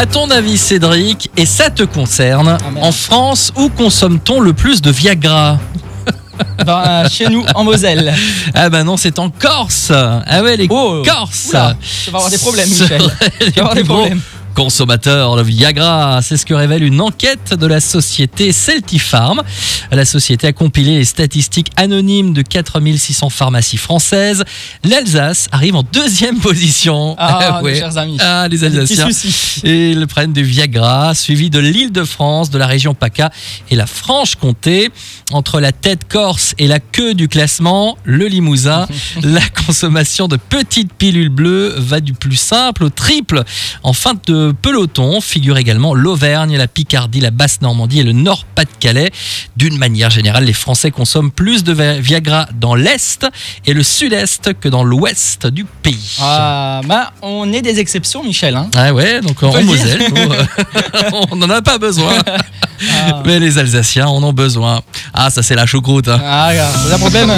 À ton avis, Cédric, et ça te concerne, Ah, en France, où consomme-t-on le plus de Viagra Bah, chez nous, en Moselle. Ah bah non, c'est en Corse. Ah ouais, les Oh, Corses. oula, tu vas avoir des problèmes, Michel. Tu vas avoir des problèmes. Consommateurs de Viagra. C'est ce que révèle une enquête de la société Celtifarm. La société a compilé les statistiques anonymes de 4600 pharmacies françaises. L'Alsace arrive en deuxième position. Ah, ouais. mes chers amis. Ah, les Alsaciens. Et ils prennent du Viagra, suivi de l'île de France, de la région PACA et la Franche-Comté. Entre la tête corse et la queue du classement, le Limousin, la consommation de petites pilules bleues va du plus simple au triple. En fin de peloton figure également l'Auvergne, la Picardie, la Basse-Normandie et le Nord-Pas-de-Calais. D'une manière générale, les Français consomment plus de Vi- Viagra dans l'Est et le Sud-Est que dans l'Ouest du pays. Ah, bah, on est des exceptions, Michel. Hein. Ah ouais, donc en. Moselle, euh, on n'en a pas besoin. Ah, Mais les Alsaciens en ont besoin. Ah, ça c'est la choucroute. hein. ah, c'est un problème.